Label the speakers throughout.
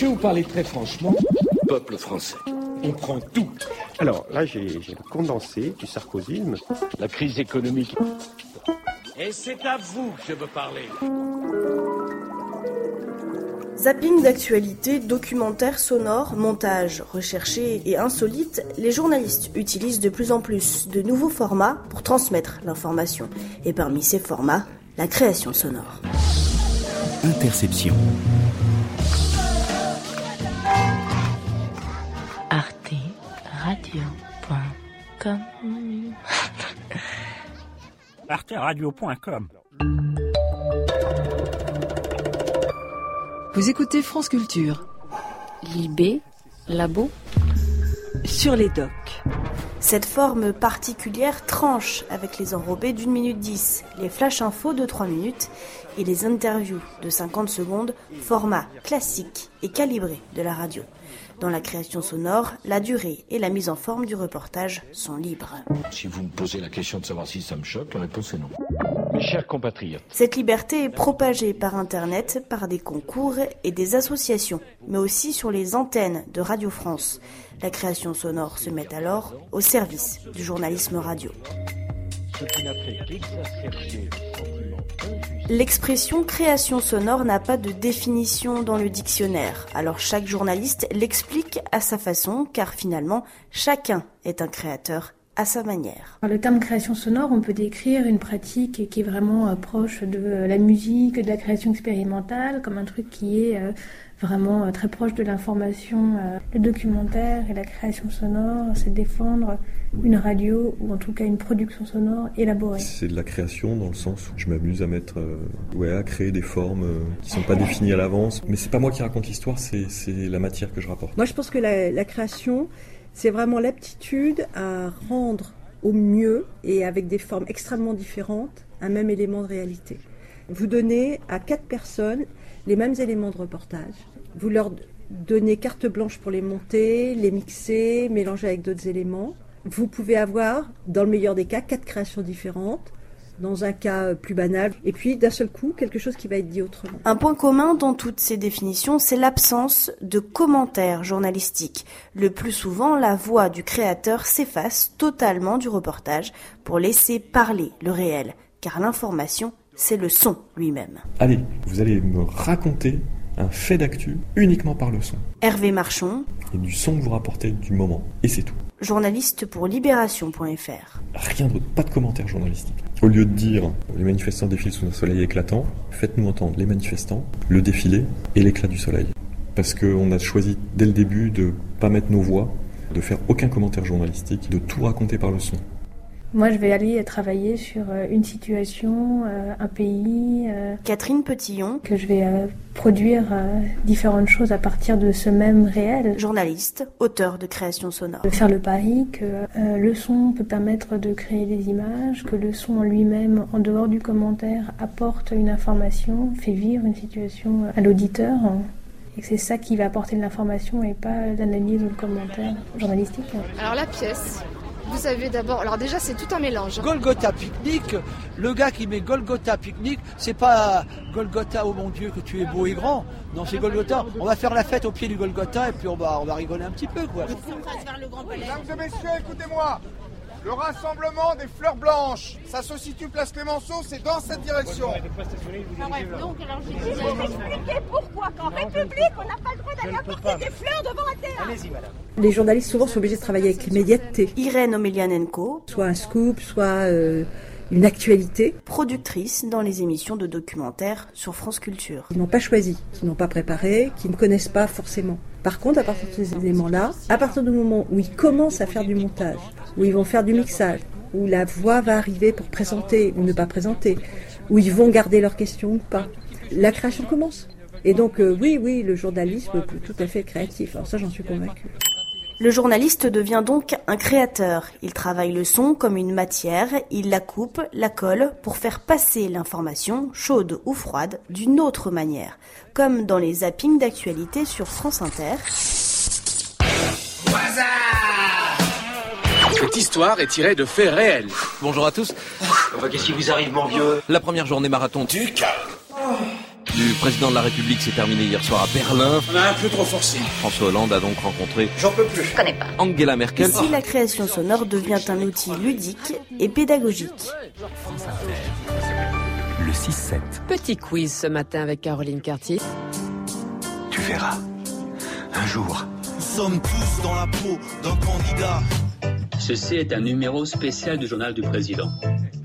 Speaker 1: Je vais vous parler très franchement. Peuple français, on prend tout.
Speaker 2: Alors là, j'ai condensé du sarkozysme.
Speaker 1: La crise économique. Et c'est à vous que je veux parler.
Speaker 3: Zapping d'actualité, documentaires sonores, montages recherchés et insolites, les journalistes utilisent de plus en plus de nouveaux formats pour transmettre l'information. Et parmi ces formats, la création sonore.
Speaker 4: Interception.
Speaker 5: arteradio.com
Speaker 6: arteradio.com.
Speaker 7: Vous écoutez France Culture
Speaker 5: Libé, Labo,
Speaker 7: sur les docks.
Speaker 3: Cette forme particulière tranche avec les enrobés d'une minute 10, les flash infos de 3 minutes et les interviews de 50 secondes, format classique et calibré de la radio. Dans la création sonore, la durée et la mise en forme du reportage sont libres.
Speaker 1: Si vous me posez la question de savoir si ça me choque, la réponse est non. Mes chers compatriotes,
Speaker 3: Cette liberté est propagée par Internet, par des concours et des associations, mais aussi sur les antennes de Radio France. La création sonore se met alors au service du journalisme radio.
Speaker 1: ce qui n'a fait
Speaker 3: L'expression création sonore n'a pas de définition dans le dictionnaire, alors chaque journaliste l'explique à sa façon, car finalement, chacun est un créateur à sa manière.
Speaker 8: Le terme création sonore, on peut décrire une pratique qui est vraiment euh, proche de euh, la musique, de la création expérimentale, comme un truc qui est euh, vraiment euh, très proche de l'information. euh. Le documentaire et la création sonore, c'est défendre une radio ou en tout cas une production sonore élaborée.
Speaker 9: C'est de la création dans le sens où je m'amuse à mettre, euh, ouais, à créer des formes euh, qui sont pas définies à l'avance. Mais c'est pas moi qui raconte l'histoire, c'est c'est la matière que je rapporte.
Speaker 10: Moi, je pense que la, la création, c'est vraiment l'aptitude à rendre au mieux et avec des formes extrêmement différentes un même élément de réalité. Vous donnez à quatre personnes les mêmes éléments de reportage. Vous leur donnez carte blanche pour les monter, les mixer, mélanger avec d'autres éléments. Vous pouvez avoir, dans le meilleur des cas, quatre créations différentes. Dans un cas euh, plus banal, et puis d'un seul coup, quelque chose qui va être dit autrement.
Speaker 3: Un point commun dans toutes ces définitions, c'est l'absence de commentaires journalistiques. Le plus souvent, la voix du créateur s'efface totalement du reportage pour laisser parler le réel, car l'information, c'est le son lui-même.
Speaker 9: Allez, vous allez me raconter un fait d'actu uniquement par le son.
Speaker 3: Hervé Marchon,
Speaker 9: Et du son que vous rapportez du moment. Et c'est tout.
Speaker 3: journaliste pour libération.fr.
Speaker 9: Rien d'autre, pas de commentaires journalistiques. Au lieu de dire les manifestants défilent sous un soleil éclatant, faites-nous entendre les manifestants, le défilé et l'éclat du soleil. Parce qu'on a choisi dès le début de pas mettre nos voix, de faire aucun commentaire journalistique, de tout raconter par le son.
Speaker 8: Moi, je vais aller travailler sur euh, une situation, euh, un pays, euh,
Speaker 3: Catherine Petillon,
Speaker 8: que je vais produire différentes choses à partir de ce même réel.
Speaker 3: journaliste, auteur de création sonore.
Speaker 8: de faire le pari que le son peut permettre de créer des images, que le son en lui-même, en dehors du commentaire, apporte une information, fait vivre une situation à l'auditeur, hein, et que c'est ça qui va apporter de l'information et pas l'analyse ou le commentaire journalistique.
Speaker 11: Alors la pièce, vous avez d'abord, alors déjà c'est tout un mélange.
Speaker 6: Golgotha Picnic, le gars qui met Golgotha Picnic, c'est pas Golgotha, oh mon Dieu, que tu es beau et grand. Non, c'est Golgotha. On va faire la fête au pied du Golgotha et puis on va, on va rigoler un petit peu, quoi.
Speaker 12: Mesdames et messieurs, écoutez-moi. Le rassemblement des fleurs blanches, ça se situe place Clémenceau, c'est dans cette direction.
Speaker 11: donc alors je expliquer pourquoi qu'en République on n'a pas le droit d'aller apporter des fleurs devant un théâtre.
Speaker 10: Les journalistes souvent sont obligés de travailler avec l'immédiateté.
Speaker 3: Irène Omelianenko,
Speaker 10: Soit un scoop, soit euh, une actualité.
Speaker 3: productrice dans les émissions de documentaires sur France Culture.
Speaker 10: Qui n'ont pas choisi, qui n'ont pas préparé, qui ne connaissent pas forcément. Par contre, à partir de ces éléments-là, à partir du moment où ils commencent à faire du montage, où ils vont faire du mixage, où la voix va arriver pour présenter ou ne pas présenter, où ils vont garder leurs questions ou pas, la création commence. Et donc, euh, oui, oui, le journalisme peut tout à fait créatif. Alors ça, j'en suis convaincue.
Speaker 3: Le journaliste devient donc un créateur. Il travaille le son comme une matière, il la coupe, la colle pour faire passer l'information, chaude ou froide, d'une autre manière, comme dans les zappings d'actualité sur France Inter.
Speaker 13: Cette histoire est tirée de faits réels.
Speaker 14: Bonjour à tous.
Speaker 15: Qu'est-ce qui vous arrive, mon vieux?
Speaker 14: La première journée marathon.
Speaker 15: Du calme.
Speaker 14: Du président de la République s'est terminée hier soir à Berlin.
Speaker 13: On a un peu trop forcé.
Speaker 14: François Hollande a donc rencontré
Speaker 13: J'en peux plus.
Speaker 11: Je connais pas.
Speaker 14: Angela Merkel.
Speaker 3: Ici, la création sonore devient un outil ludique et pédagogique.
Speaker 4: Le 6-7.
Speaker 5: Petit quiz ce matin avec Caroline Cartier.
Speaker 4: Tu verras. Un jour.
Speaker 15: Nous sommes tous dans la peau d'un candidat.
Speaker 16: Ceci est un numéro spécial du journal du président,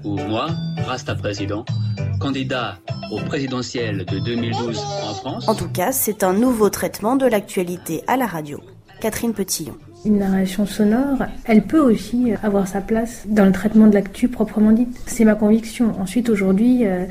Speaker 16: où moi, Rasta Président, candidat au présidentiel de 2012 en France.
Speaker 3: En tout cas, c'est un nouveau traitement de l'actualité à la radio. Catherine Petillon.
Speaker 8: Une narration sonore, elle peut aussi avoir sa place dans le traitement de l'actu proprement dit. C'est ma conviction. Ensuite, aujourd'hui, euh,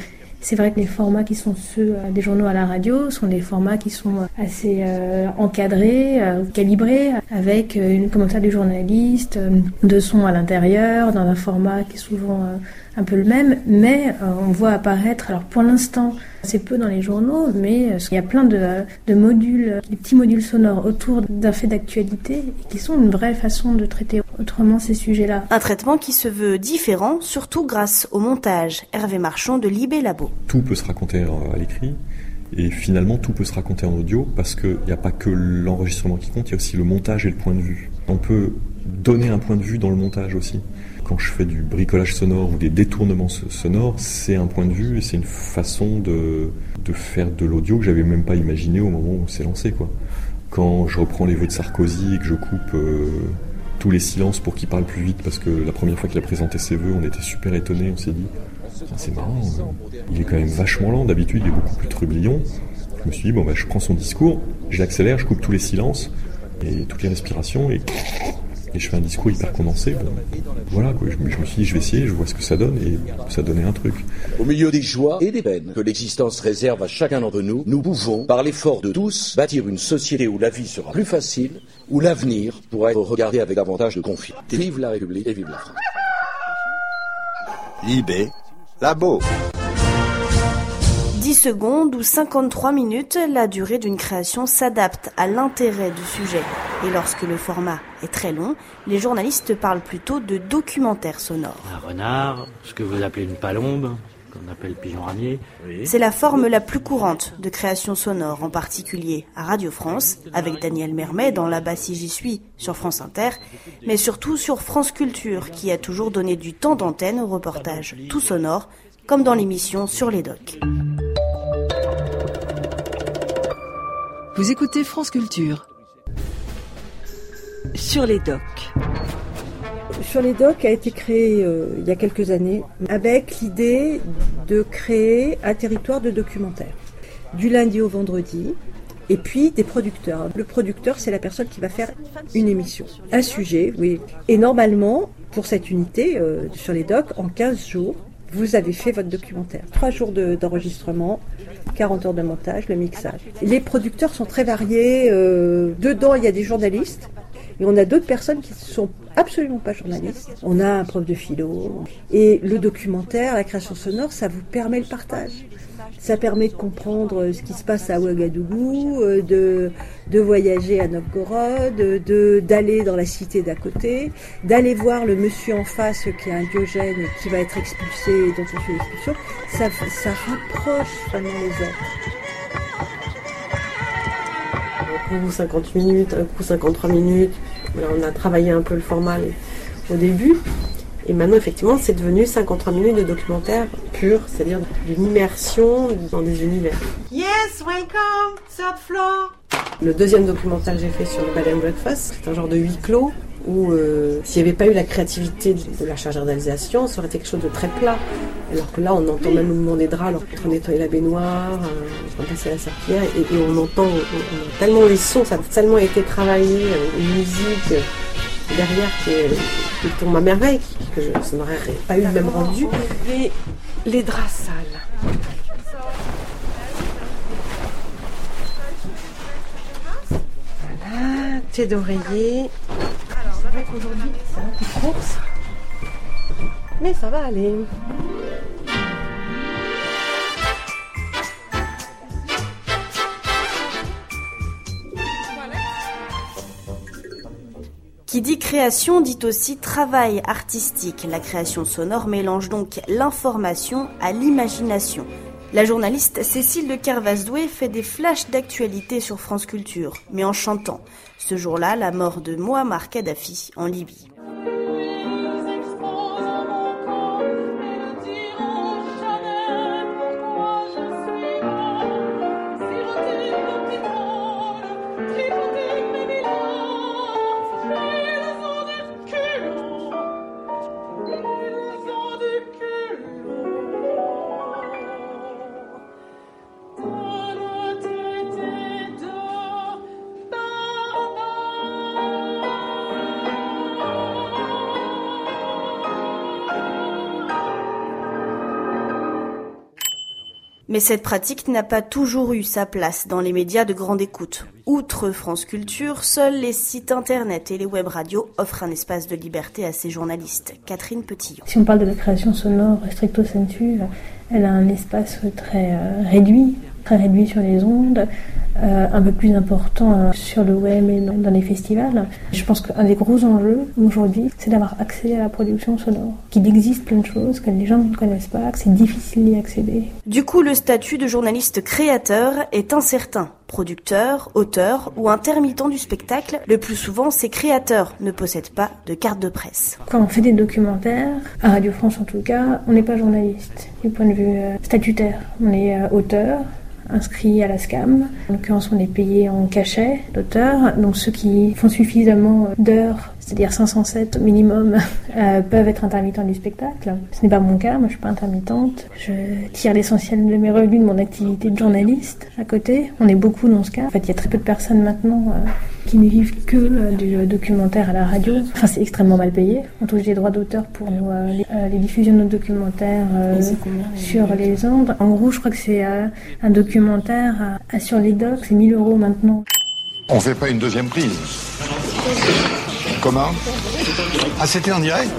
Speaker 8: c'est vrai que les formats qui sont ceux euh, des journaux à la radio sont des formats qui sont assez euh, encadrés, euh, calibrés, avec euh, une commentaire du journaliste, euh, de son à l'intérieur, dans un format qui est souvent euh, un peu le même, mais euh, on voit apparaître, alors pour l'instant c'est peu dans les journaux, mais euh, il y a plein de, euh, de modules, euh, des petits modules sonores autour d'un fait d'actualité qui sont une vraie façon de traiter autrement ces sujets-là.
Speaker 3: Un traitement qui se veut différent, surtout grâce au montage. Hervé Marchand de Libé Labo.
Speaker 9: Tout peut se raconter euh, à l'écrit. Et finalement, tout peut se raconter en audio parce qu'il n'y a pas que l'enregistrement qui compte, il y a aussi le montage et le point de vue. On peut donner un point de vue dans le montage aussi. Quand je fais du bricolage sonore ou des détournements so- sonores, c'est un point de vue et c'est une façon de, de faire de l'audio que j'avais même pas imaginé au moment où c'est lancé. Quoi. Quand je reprends les vœux de Sarkozy et que je coupe euh, les silences pour qu'il parle plus vite, parce que la première fois qu'il a présenté ses vœux, on était super étonnés, on s'est dit, c'est marrant, euh, il est quand même vachement lent, d'habitude il est beaucoup plus trublion. Je me suis dit, bon, bah, je prends son discours, je l'accélère, je coupe tous les silences et toutes les respirations et, et je fais un discours hyper condensé. Bon, voilà, quoi. Je, me- je me suis dit, je vais essayer, je vois ce que ça donne et ça donnait un truc.
Speaker 1: Au milieu des joies et des peines que l'existence réserve à chacun d'entre nous, nous pouvons, par l'effort de tous, bâtir une société où la vie sera plus facile, où l'avenir pourra être regardé avec davantage de confiance. Vive la République et vive la France.
Speaker 12: Libé, labo.
Speaker 3: 10 secondes ou 53 minutes, la durée d'une création s'adapte à l'intérêt du sujet. Et lorsque le format est très long, les journalistes parlent plutôt de documentaire sonore.
Speaker 17: Un renard, ce que vous appelez une palombe, qu'on appelle pigeon ramier.
Speaker 3: C'est la forme la plus courante de création sonore, en particulier à Radio France, avec Daniel Mermet dans La bas si j'y suis sur France Inter, mais surtout sur France Culture, qui a toujours donné du temps d'antenne aux reportages tout sonores, comme dans l'émission Sur les docks.
Speaker 7: Vous écoutez France Culture. Sur les docks.
Speaker 10: Sur les docks a été créé euh, il y a quelques années avec l'idée de créer un territoire de documentaire du lundi au vendredi et puis des producteurs. Le producteur, c'est la personne qui va faire une émission, un sujet, oui. Et normalement, pour cette unité euh, sur les docks, en 15 jours, vous avez fait votre documentaire. Trois jours de- d'enregistrement, 40 heures de montage, le mixage. Les producteurs sont très variés. euh, dedans, il y a des journalistes. Et on a d'autres personnes qui ne sont absolument pas journalistes. On a un prof de philo. Et le documentaire, la création sonore, ça vous permet le partage. Ça permet de comprendre ce qui se passe à Ouagadougou, euh, de, de voyager à Novgorod, de d'aller dans la cité d'à côté, d'aller voir le monsieur en face qui est un Diogène qui va être expulsé et dont on fait l'expulsion. Ça, ça rapproche vraiment les êtres.
Speaker 18: Un coup 50 minutes, un coup 53 minutes. Voilà, on a travaillé un peu le format au début. Et maintenant, effectivement, c'est devenu 53 minutes de documentaire pur, c'est-à-dire d'une immersion dans des univers.
Speaker 19: Yes, welcome, third floor.
Speaker 18: Le deuxième documentaire que j'ai fait sur le Bed and Breakfast, c'est un genre de huis clos où euh, s'il n'y avait pas eu la créativité de la chargée d'alsation, ça aurait été quelque chose de très plat. Alors que là, on entend même le mouvement des draps alors qu'on nettoyer la baignoire, euh, passer la serpillière, et, on entend on- on tellement les sons, ça a tellement été travaillé, avec une musique euh, derrière qui, est- qui tombe à merveille, que ça n'aurait pas eu le même rendu. Et les draps sales. Voilà, thé d'oreiller. Vrai c'est un peu course. Mais ça va aller.
Speaker 3: Qui dit création dit aussi travail artistique. La création sonore mélange donc l'information à l'imagination. La journaliste Cécile de Kervasdoué fait des flashs d'actualité sur France Culture, mais en chantant. Ce jour-là, la mort de Muammar Kadhafi en Libye. Mais cette pratique n'a pas toujours eu sa place dans les médias de grande écoute. Outre France Culture, seuls les sites internet et les web radios offrent un espace de liberté à ces journalistes. Catherine Petillon.
Speaker 8: Si on parle de la création sonore stricto sensu, elle a un espace très euh, réduit, très réduit sur les ondes, euh, un peu plus important euh, sur le web et dans, les festivals. Je pense qu'un des gros enjeux aujourd'hui, c'est d'avoir accès à la production sonore. Qu'il existe plein de choses que les gens ne connaissent pas, que c'est difficile d'y accéder.
Speaker 3: Du coup, le statut de journaliste créateur est incertain. Producteur, auteur ou intermittent du spectacle, le plus souvent ces créateurs ne possèdent pas de carte de presse.
Speaker 8: Quand on fait des documentaires, à Radio France en tout cas, on n'est pas journaliste du point de vue euh, statutaire. On est auteur, inscrits à la SCAM. En l'occurrence, on est payé en cachet d'auteur. Donc ceux qui font suffisamment d'heures, c'est-à-dire 507 minimum, euh, peuvent être intermittents du spectacle. Ce n'est pas mon cas, moi je suis pas intermittente. Je tire l'essentiel de mes revenus de mon activité de journaliste à côté. On est beaucoup dans ce cas. En fait, il y a très peu de personnes maintenant euh, qui ne vivent que euh, du documentaire à la radio. Enfin, c'est extrêmement mal payé. On touche des droits d'auteur pour nous, euh, les, les, diffusions de nos documentaires sur les ondes. En gros, je crois que c'est un documentaire sur les docs, c'est 1000 euros maintenant.
Speaker 20: On fait pas une deuxième prise Comment? Ah, c'était en direct?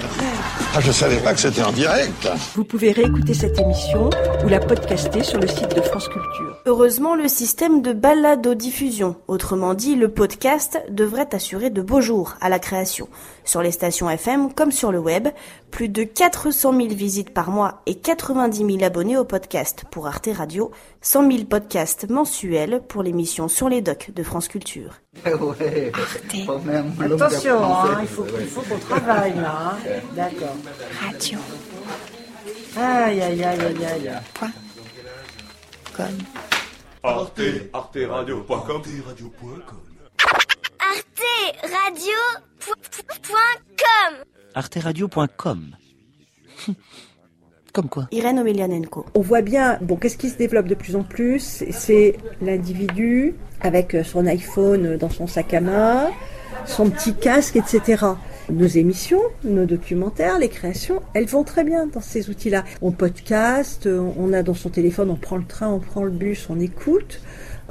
Speaker 20: Ah, je savais pas que c'était en direct.
Speaker 10: Vous pouvez réécouter cette émission ou la podcaster sur le site de France Culture.
Speaker 3: Heureusement, le système de balado-diffusion, autrement dit le podcast, devrait assurer de beaux jours à la création. Sur les stations FM comme sur le web, plus de 400 000 visites par mois et 90 000 abonnés au podcast pour Arte Radio, 100 000 podcasts mensuels pour l'émission Sur les docs de France Culture.
Speaker 21: Ouais, Attention, hein, il faut, il faut qu'on travaille là. Hein. D'accord.
Speaker 22: Radio.
Speaker 21: Aïe, aïe, aïe, aïe, aïe.
Speaker 22: Quoi? Comme.
Speaker 23: Arte, arteradio.com.
Speaker 22: Arteradio.com. Arteradio.com. Comme quoi
Speaker 3: Irène Omelianenko.
Speaker 10: On voit bien, bon, qu'est-ce qui se développe de plus en plus? C'est l'individu avec son iPhone dans son sac à main, son petit casque, etc. Nos émissions, nos documentaires, les créations, elles vont très bien dans ces outils-là. On podcast, on a dans son téléphone, on prend le train, on prend le bus, on écoute.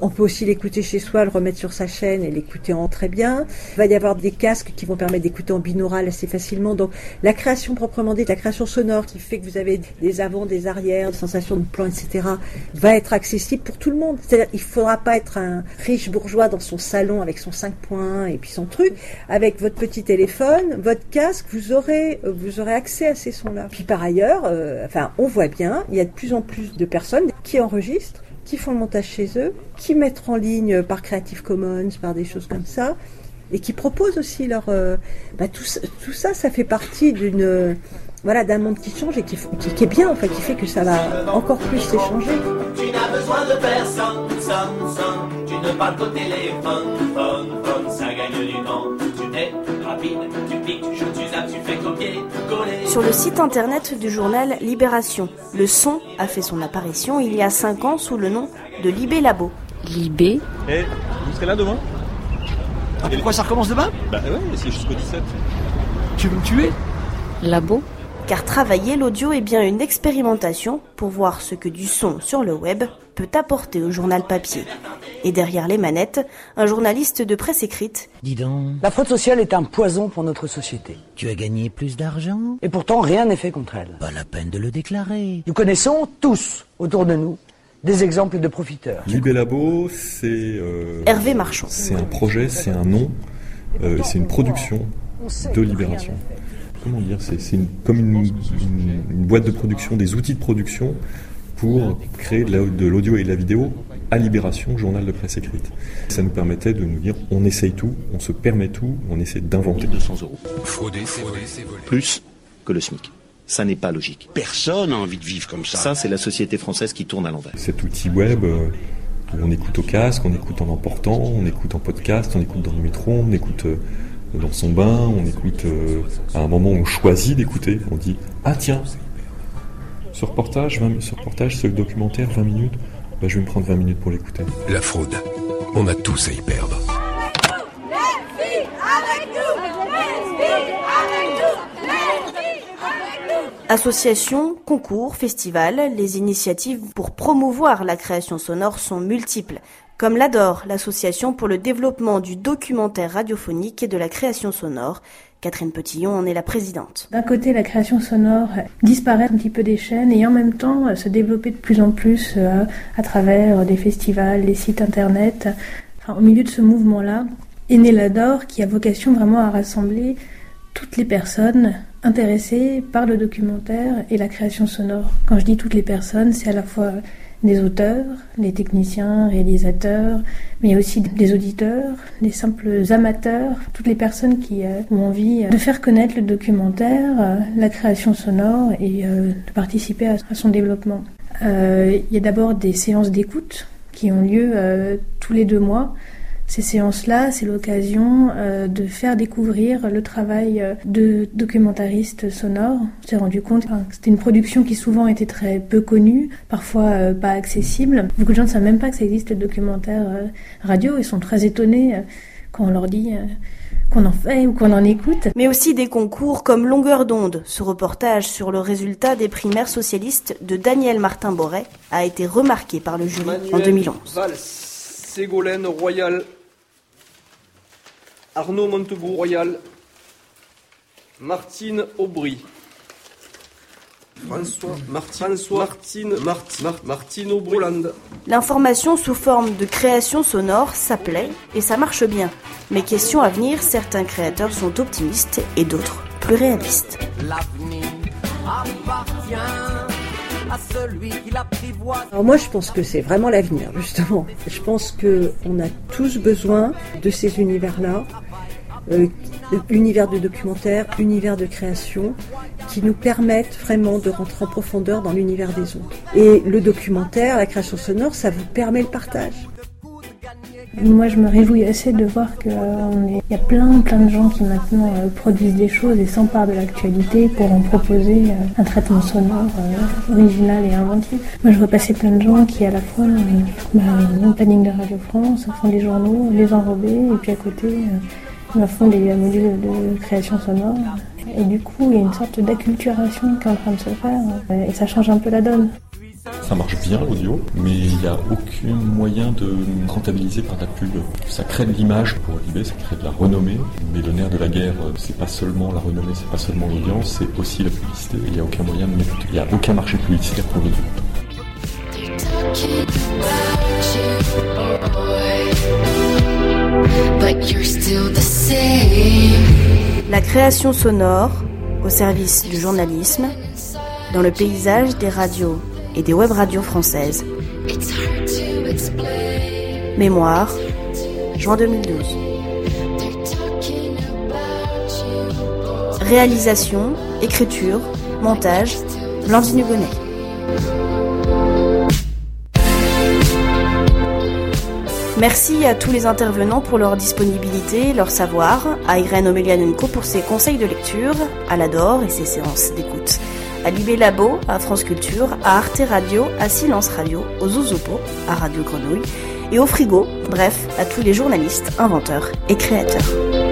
Speaker 10: On peut aussi l'écouter chez soi, le remettre sur sa chaîne et l'écouter en très bien. Il va y avoir des casques qui vont permettre d'écouter en binaural assez facilement. Donc la création proprement dite, la création sonore qui fait que vous avez des avant, des arrières, des sensations de plan, etc., va être accessible pour tout le monde. C'est-à-dire il ne faudra pas être un riche bourgeois dans son salon avec son 5 points et puis son truc. Avec votre petit téléphone, votre casque, vous aurez, vous aurez accès à ces sons-là. Puis par ailleurs, euh, enfin, on voit bien, il y a de plus en plus de personnes qui enregistrent qui font le montage chez eux, qui mettent en ligne par Creative Commons, par des choses comme ça, et qui proposent aussi leur... Euh, bah, tout, ça, ça fait partie d'une... voilà, d'un monde qui change et qui, qui, est bien, en fait, qui fait que ça va encore plus s'échanger.
Speaker 24: Tu n'as besoin de personne, son, son. tu ne parles qu'au téléphone, phone, phone, ça gagne du temps. Tu es
Speaker 3: Sur le site internet du journal Libération, le son a fait son apparition il y a 5 ans sous le nom de Libé Labo.
Speaker 22: Libé
Speaker 25: Et vous serez là demain?
Speaker 6: Ah, Pourquoi ça recommence demain?
Speaker 25: Bah ouais, c'est jusqu'au 17.
Speaker 6: Tu veux me tuer?
Speaker 22: Labo
Speaker 3: car travailler l'audio est bien une expérimentation pour voir ce que du son sur le web peut apporter au journal papier. Et derrière les manettes, un journaliste de presse écrite.
Speaker 26: Dis donc. La fraude sociale est un poison pour notre société.
Speaker 22: Tu as gagné plus d'argent
Speaker 26: Et pourtant, rien n'est fait contre elle.
Speaker 22: Pas la peine de le déclarer.
Speaker 26: Nous connaissons tous, autour de nous, des exemples de profiteurs.
Speaker 9: Libellabo, c'est. Euh,
Speaker 3: Hervé Marchand.
Speaker 9: C'est un projet, c'est un nom, euh, c'est une production de Libération comment dire, c'est une, comme une, une, une, boîte de production, des outils de production pour créer de l'audio et de la vidéo à Libération, journal de presse écrite. Ça nous permettait de nous dire on essaye tout, on se permet tout, on essaie d'inventer.
Speaker 27: 200 euros. Plus que le SMIC. Ça n'est pas logique.
Speaker 28: Personne n'a envie de vivre comme ça.
Speaker 27: Ça, c'est la société française qui tourne à l'envers.
Speaker 9: Cet outil web, euh, où on écoute au casque, on écoute en emportant, on écoute en podcast, on écoute dans le métro, on écoute euh, dans son bain, on écoute euh, à un moment où on choisit d'écouter, on dit ah tiens, ce reportage, 20, ce reportage, ce documentaire, 20 minutes, bah, je vais me prendre 20 minutes pour l'écouter.
Speaker 29: La fraude, on a tous à y perdre.
Speaker 3: Associations, concours, festivals, les initiatives pour promouvoir la création sonore sont multiples, comme l'ADOR, l'association pour le développement du documentaire radiophonique et de la création sonore. Catherine Petillon en est la présidente.
Speaker 8: D'un côté, la création sonore disparaît un petit peu des chaînes et en même temps se développer de plus en plus euh, à travers des festivals, des sites internet. au milieu de ce mouvement-là est né qui a vocation vraiment à rassembler toutes les personnes intéressées par le documentaire et la création sonore. Quand je dis toutes les personnes, c'est à la fois des auteurs, des techniciens, réalisateurs, mais aussi des auditeurs, des simples amateurs, toutes les personnes qui euh, ont envie de faire connaître le documentaire, euh, la création sonore et euh, de participer à son développement. Il y a d'abord des séances d'écoute qui ont lieu tous les deux mois ces séances-là, c'est l'occasion euh, de faire découvrir le travail euh, de documentaristes sonores. On s'est rendu compte que c'était une production qui souvent était très peu connue, parfois euh, pas accessible. Beaucoup de gens ne savent même pas que ça existe le documentaire radio Ils sont très étonnés quand on leur dit qu'on en fait ou qu'on en écoute.
Speaker 3: Mais aussi des concours comme Longueur d'onde. Ce reportage sur le résultat des primaires socialistes de Daniel Martin Boré a été remarqué par le jury en 2011.
Speaker 30: Ségolène Royal, Arnaud Montebourg Royal, Martine Aubry, François, Martine, Martine, Martine, Martine Aubry.
Speaker 3: L'information sous forme de création sonore, s'appelait et ça marche bien. Mais question à venir, certains créateurs sont optimistes et d'autres plus réalistes. L'avenir
Speaker 10: appartient Alors moi je pense que c'est vraiment l'avenir justement. Je pense que on a tous besoin de ces univers-là, euh, univers de documentaire, univers de création, qui nous permettent vraiment de rentrer en profondeur dans l'univers des autres. Et le documentaire, la création sonore, ça vous permet le partage.
Speaker 8: Moi, je me réjouis assez de voir qu'il euh, y a plein, plein de gens qui maintenant euh, produisent des choses et s'emparent de l'actualité pour en proposer euh, un traitement sonore original et inventif. Moi, je vois passer plein de gens qui, à la fois, bah, le planning de Radio France, font des journaux, les enrobés, et puis à côté, ils font des modules de création sonore. Et du coup, il y a une sorte d'acculturation qui est en train de se faire, et ça change un peu la donne.
Speaker 9: Ça marche bien l'audio, mais il n'y a aucun moyen de rentabiliser par la pub. Ça crée de l'image pour Libé, ça crée de la renommée, mais le nerf de la guerre, c'est pas seulement la renommée, c'est pas seulement l'audience, c'est aussi la publicité. Il n'y a aucun moyen de Il n'y a aucun marché publicitaire pour l'audio.
Speaker 3: La création sonore au service du journalisme dans le paysage des radios et des web radios françaises. Mémoire, juin 2012. Réalisation, écriture, montage, Blandine Hugonnet. Merci à tous les intervenants pour leur disponibilité, leur savoir, à Irène Omelianenko pour ses conseils de lecture, à l'Adore et ses séances d'écoute à Libé Labo, à France Culture, à Arte Radio, à Silence Radio, aux Zouzopos, à Radio Grenouille et au Frigo, bref, à tous les journalistes, inventeurs et créateurs.